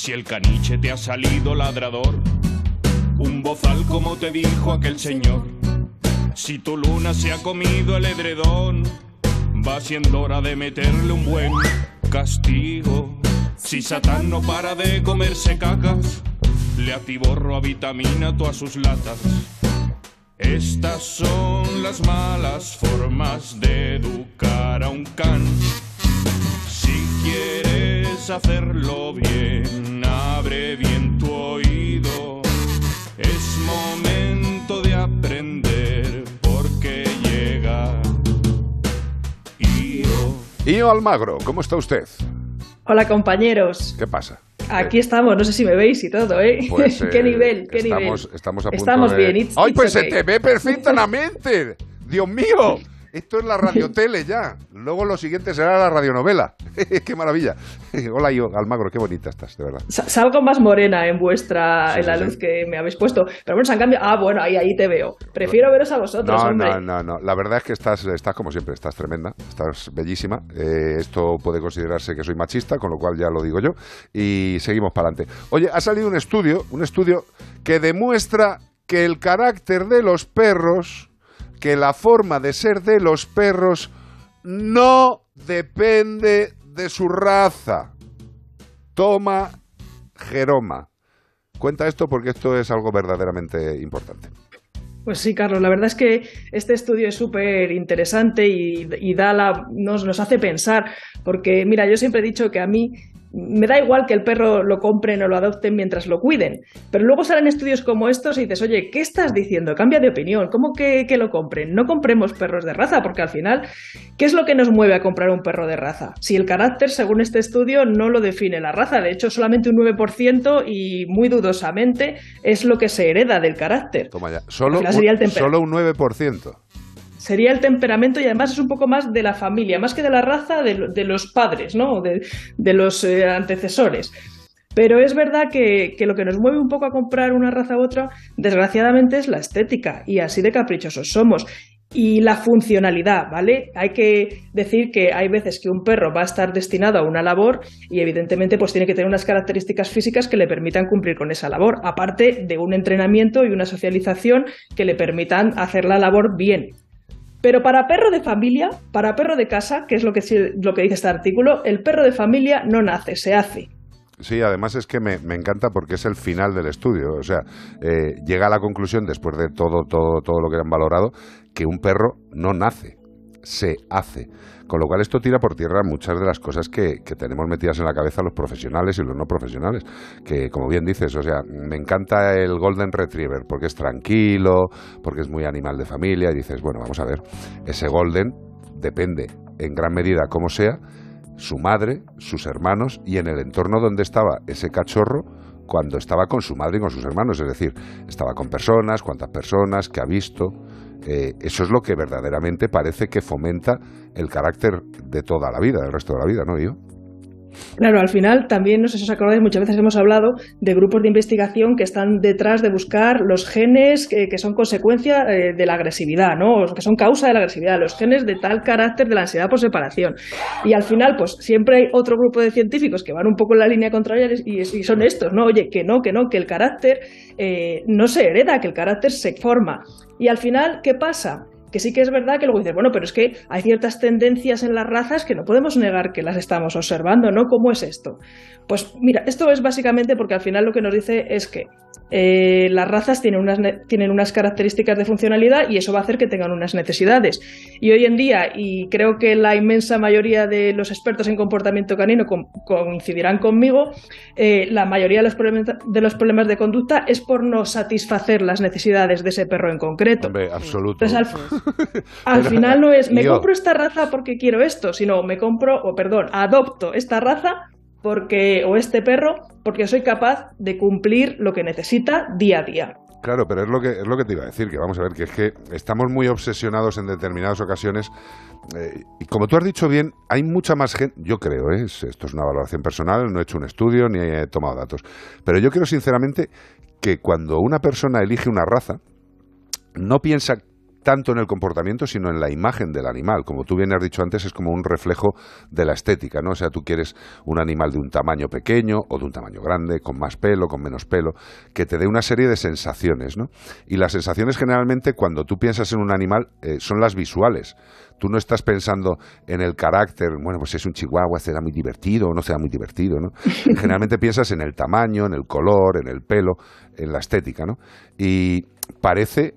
Si el caniche te ha salido ladrador, un bozal como te dijo aquel señor. Si tu luna se ha comido el edredón, va siendo hora de meterle un buen castigo. Si Satán no para de comerse cacas, le atiborro a vitamina todas sus latas. Estas son las malas formas de educar a un can. Si quieres hacerlo bien, abre bien tu oído. Es momento de aprender porque llega Io. Io Almagro, ¿cómo está usted? Hola compañeros. ¿Qué pasa? Aquí estamos, no sé si me veis y todo, ¿eh? Pues, ¿Qué eh, nivel? ¿Qué estamos, nivel? Estamos a punto Estamos de... bien, it's- ¡Ay, it's pues se okay. te ve perfectamente! ¡Dios mío! Esto es la radiotele ya. Luego lo siguiente será la radionovela. ¡Qué maravilla! Hola, yo, Almagro, qué bonita estás, de verdad. Sa- Salgo más morena en vuestra, Sí, en la sí, luz que me habéis puesto. Pero bueno, se han cambiado. Ah, bueno, ahí, ahí te veo. Prefiero veros a vosotros, No, hombre. no, no, no. La verdad es que estás, estás como siempre, estás tremenda, estás bellísima. Eh, esto puede considerarse que soy machista, con lo cual ya lo digo yo. Y seguimos para adelante. Oye, ha salido un estudio, un estudio que demuestra que el carácter de los perros, que la forma de ser de los perros, no depende de su raza. Toma Jeroma. Cuenta esto porque esto es algo verdaderamente importante. Pues sí, Carlos, la verdad es que este estudio es súper interesante y, y da la, nos, nos hace pensar, porque mira, yo siempre he dicho que a mí me da igual que el perro lo compren o lo adopten mientras lo cuiden, pero luego salen estudios como estos y dices, oye, ¿qué estás diciendo? Cambia de opinión, ¿cómo que, que lo compren? No compremos perros de raza, porque al final, ¿qué es lo que nos mueve a comprar un perro de raza? Si el carácter, según este estudio, no lo define la raza, de hecho solamente un 9% y muy dudosamente es lo que se hereda del carácter. Toma ya. Solo, un, solo un 9%. Sería el temperamento y además es un poco más de la familia, más que de la raza de, de los padres, ¿no? De los eh, antecesores. Pero es verdad que, que lo que nos mueve un poco a comprar una raza u otra, desgraciadamente, es la estética. Y así de caprichosos somos. Y la funcionalidad, ¿vale? Hay que decir que hay veces que un perro va a estar destinado a una labor y evidentemente pues tiene que tener unas características físicas que le permitan cumplir con esa labor, aparte de un entrenamiento y una socialización que le permitan hacer la labor bien. Pero para perro de familia, para perro de casa, que es lo que, lo que dice este artículo, el perro de familia no nace, se hace. Sí, además es que me, me encanta porque es el final del estudio. O sea, eh, llega a la conclusión, después de todo, todo, todo lo que han valorado, que un perro no nace, se hace. Con lo cual esto tira por tierra muchas de las cosas que, que tenemos metidas en la cabeza los profesionales y los no profesionales. Que, como bien dices, o sea, me encanta el Golden Retriever porque es tranquilo, porque es muy animal de familia. Y dices, bueno, vamos a ver, ese Golden depende en gran medida como sea su madre, sus hermanos y en el entorno donde estaba ese cachorro cuando estaba con su madre y con sus hermanos, es decir, estaba con personas, cuántas personas, qué ha visto. Eh, eso es lo que verdaderamente parece que fomenta el carácter de toda la vida, del resto de la vida, ¿no, yo? Claro, al final también, no sé si os acordáis, muchas veces hemos hablado de grupos de investigación que están detrás de buscar los genes que, son consecuencia eh, de la agresividad, ¿no? O que son causa de la agresividad, los genes de tal carácter de la ansiedad por separación. Y al final, pues siempre hay otro grupo de científicos que van un poco en la línea contraria y, y son estos, ¿no? Oye, que no, que no, que el carácter eh, no se hereda, que el carácter se forma. Y al final, ¿qué pasa? Que sí que es verdad que luego dices, bueno, pero es que hay ciertas tendencias en las razas que no podemos negar que las estamos observando, ¿no? ¿Cómo es esto? Pues mira, esto es básicamente porque al final lo que nos dice es que eh, las razas tienen unas, ne- tienen unas características de funcionalidad y eso va a hacer que tengan unas necesidades. Y hoy en día, y creo que la inmensa mayoría de los expertos en comportamiento canino coincidirán conmigo, eh, la mayoría de los, problemas, de los problemas de conducta es por no satisfacer las necesidades de ese perro en concreto. Hombre, absoluto. Entonces, al, final no es me yo- compro esta raza porque quiero esto, sino me compro, o perdón, adopto esta raza porque o este perro porque soy capaz de cumplir lo que necesita día a día. Claro, pero es lo que es lo que te iba a decir, que vamos a ver, que es que estamos muy obsesionados en determinadas ocasiones eh, y como tú has dicho bien, hay mucha más gente, yo creo, ¿eh? Es- esto es una valoración personal, no he hecho un estudio ni he tomado datos, pero yo creo sinceramente que cuando una persona elige una raza, no piensa tanto en el comportamiento, sino en la imagen del animal. Como tú bien has dicho antes, es como un reflejo de la estética, ¿no? O sea, tú quieres un animal de un tamaño pequeño o de un tamaño grande, con más pelo, con menos pelo, que te dé una serie de sensaciones, ¿no? Y las sensaciones generalmente, cuando tú piensas en un animal, eh, son las visuales. Tú no estás pensando en el carácter, bueno, pues si es un chihuahua, será muy divertido o no será muy divertido, ¿no? Generalmente piensas en el tamaño, en el color, en el pelo, en la estética, ¿no? Y parece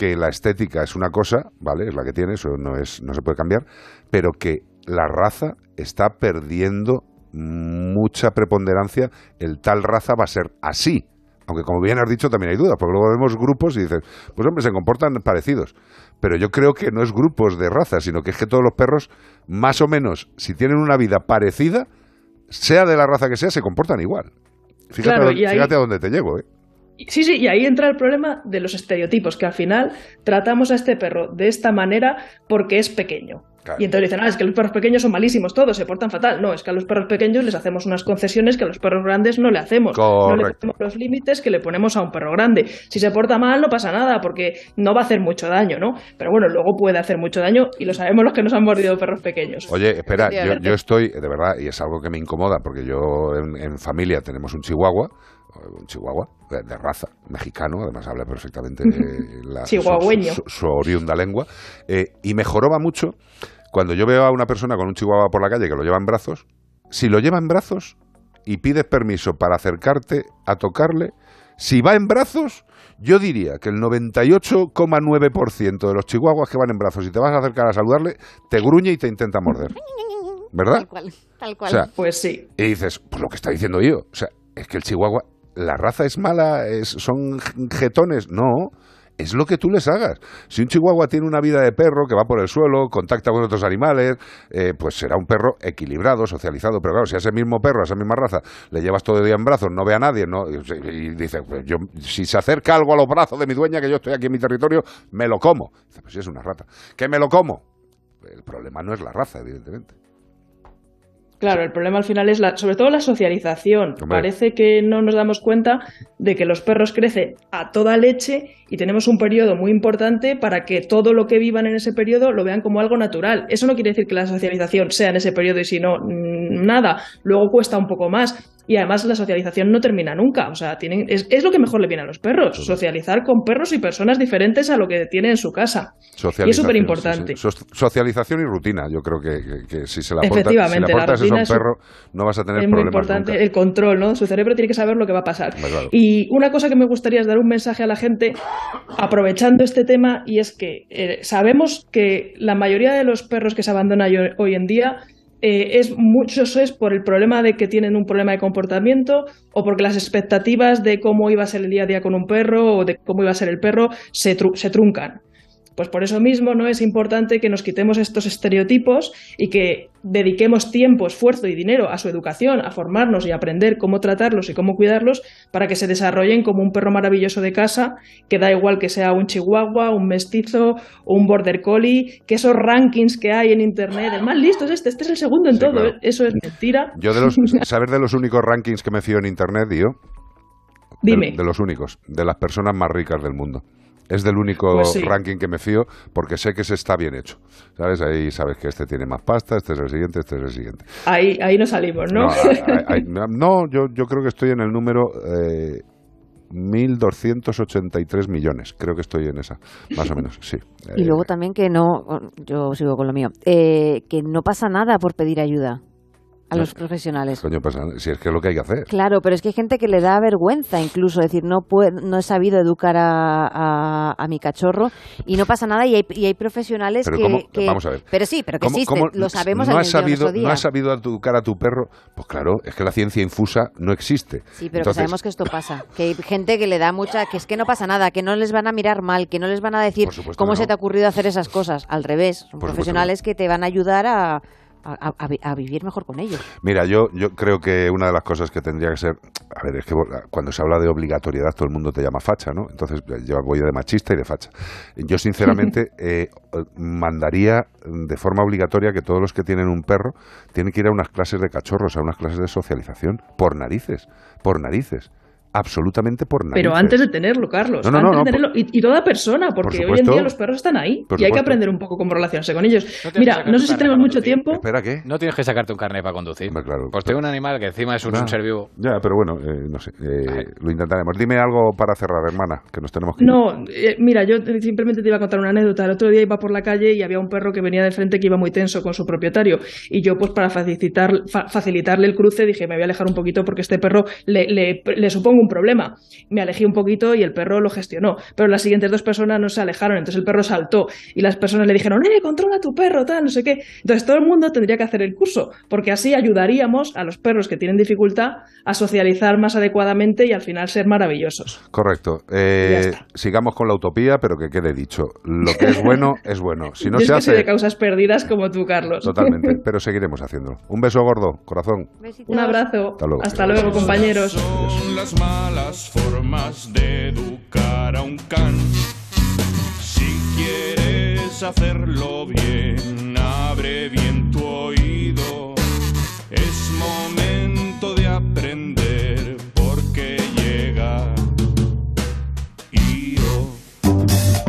que la estética es una cosa, ¿vale? Es la que tiene, eso no, es, no se puede cambiar, pero que la raza está perdiendo mucha preponderancia, el tal raza va a ser así. Aunque como bien has dicho también hay dudas, porque luego vemos grupos y dices, pues hombre, se comportan parecidos. Pero yo creo que no es grupos de raza, sino que es que todos los perros, más o menos, si tienen una vida parecida, sea de la raza que sea, se comportan igual. Fíjate, fíjate a dónde te llevo, ¿eh? Sí, sí, y ahí entra el problema de los estereotipos, que al final tratamos a este perro de esta manera porque es pequeño. Y entonces dicen, ah, es que los perros pequeños son malísimos todos, se portan fatal. No, es que a los perros pequeños les hacemos unas concesiones que a los perros grandes no le hacemos. No le ponemos los límites que le ponemos a un perro grande. Si se porta mal, no pasa nada, porque no va a hacer mucho daño, ¿no? Pero bueno, luego puede hacer mucho daño y lo sabemos los que nos han mordido perros pequeños. Oye, espera, yo, estoy, de verdad, y es algo que me incomoda, porque yo en familia tenemos un chihuahua un chihuahua de, raza, mexicano, además habla perfectamente la, Chihuahueño. Su, oriunda lengua, eh, y mejoró mucho cuando yo veo a una persona con un chihuahua por la calle que lo lleva en brazos, si lo lleva en brazos y pides permiso para acercarte a tocarle, si va en brazos, yo diría que el 98,9% de los chihuahuas que van en brazos y te vas a acercar a saludarle, te gruñe y te intenta morder. ¿Verdad? Tal cual, tal cual. pues sí. Y dices, pues lo que está diciendo yo. O sea, es que el chihuahua la raza es mala, son jetones. No, es lo que tú les hagas. Si un chihuahua tiene una vida de perro que va por el suelo, contacta con otros animales, eh, pues será un perro equilibrado, socializado. Pero claro, si a ese mismo perro, a esa misma raza, le llevas todo el día en brazos, no ve a nadie, ¿no? y, dice, pues yo, si se acerca algo a los brazos de mi dueña, que yo estoy aquí en mi territorio, me lo como. Dice, pues si es una rata. ¿Qué me lo como? El problema no es la raza, evidentemente. Claro, el problema al final es la, sobre todo la socialización. Parece que no nos damos cuenta de que los perros crecen a toda leche y tenemos un periodo muy importante para que todo lo que vivan en ese periodo lo vean como algo natural. Eso no quiere decir que la socialización sea en ese periodo y si no, mm, nada. Luego cuesta un poco más y además la socialización no termina nunca. O sea, tienen, es, es, lo que mejor le viene a los perros, socializar con perros y personas diferentes a lo que tiene en su casa. Y es súper importante. Socialización y rutina, yo creo que, si se la aportas, si a un perro, no vas a tener es muy importante el control, ¿no? Su cerebro tiene que saber lo que va a pasar. Y una cosa que me gustaría es dar un mensaje a la gente aprovechando este tema y es que eh, sabemos que la mayoría de los perros que se abandonan hoy en día eh, es muchos es por el problema de que tienen un problema de comportamiento o porque las expectativas de cómo iba a ser el día a día con un perro o de cómo iba a ser el perro se, se truncan. Pues por eso mismo no es importante que nos quitemos estos estereotipos y que dediquemos tiempo, esfuerzo y dinero a su educación, a formarnos y a aprender cómo tratarlos y cómo cuidarlos para que se desarrollen como un perro maravilloso de casa, que da igual que sea un chihuahua, un mestizo o un border collie, que esos rankings que hay en internet, el más listo es este, este es el segundo en todo, eso es mentira. Yo de los, ¿sabes de los únicos rankings que me fío en internet, tío? Dime. de los únicos, de las personas más ricas del mundo. Es del único pues ranking que me fío porque sé que se está bien hecho. ¿Sabes? Ahí sabes que este tiene más pasta, este es el siguiente, este es el siguiente. Ahí, ahí no salimos, ¿no? No, yo, yo creo que estoy en el número eh, 1.283 millones. Creo que estoy en esa, más o menos, sí. Y luego también que no, yo sigo con lo mío, eh, que no pasa nada por pedir ayuda a los profesionales. Coño, pasa, si es que es lo que hay que hacer. Claro, pero es que hay gente que le da vergüenza incluso decir, no no he sabido educar a, a, mi cachorro y no pasa nada y hay, y hay profesionales que, Vamos a ver. Pero sí, pero que existe, lo sabemos no has sabido, ¿No has sabido educar a tu perro? Pues claro, es que la ciencia infusa no existe. Sí, pero sabemos que esto pasa, que hay gente que le da mucha, que es que no pasa nada, que no les van a mirar mal, que no les van a decir cómo se te ha ocurrido hacer esas cosas. Al revés, son profesionales que te van a ayudar a a, vivir mejor con ellos. Mira, yo, yo creo que una de las cosas que tendría que ser, a ver, es que cuando se habla de obligatoriedad todo el mundo te llama facha, ¿no? Entonces yo voy de machista y de facha. Yo sinceramente eh, mandaría de forma obligatoria que todos los que tienen un perro tienen que ir a unas clases de cachorros, a unas clases de socialización, por narices, por narices absolutamente por nada. Pero antes de tenerlo, Carlos. No, no, antes de tenerlo, y, toda persona, porque hoy en día los perros están ahí y hay que aprender un poco cómo relacionarse con ellos. Mira, no sé si tenemos mucho tiempo. Espera, ¿qué? No tienes que sacarte un carnet para conducir. claro, pues tengo un animal que encima es un, ser vivo. Ya, pero bueno, eh, no sé, eh, lo intentaremos. Dime algo para cerrar, hermana, que nos tenemos que No, eh, mira, yo simplemente te iba a contar una anécdota. El otro día iba por la calle y había un perro que venía de frente que iba muy tenso con su propietario. Y yo, pues para facilitar, facilitarle el cruce, dije, me voy a alejar un poquito porque este perro le, le, le supongo un problema. Me alejé un poquito y el perro lo gestionó. Pero las siguientes dos personas no se alejaron, entonces el perro saltó y las personas le dijeron, ¡eh, controla tu perro, tal, no sé qué! Entonces todo el mundo tendría que hacer el curso, porque así ayudaríamos a los perros que tienen dificultad a socializar más adecuadamente y al final ser maravillosos. Correcto. Eh, sigamos con la utopía, pero que quede dicho. Lo que es bueno, es bueno. Si no se hace... de causas perdidas como tú, Carlos. Totalmente, pero seguiremos haciéndolo. Un beso gordo, corazón. Un abrazo. Hasta luego, compañeros. Son las malas formas de educar a un can. Si quieres hacerlo bien, abre bien tu oído. Es momento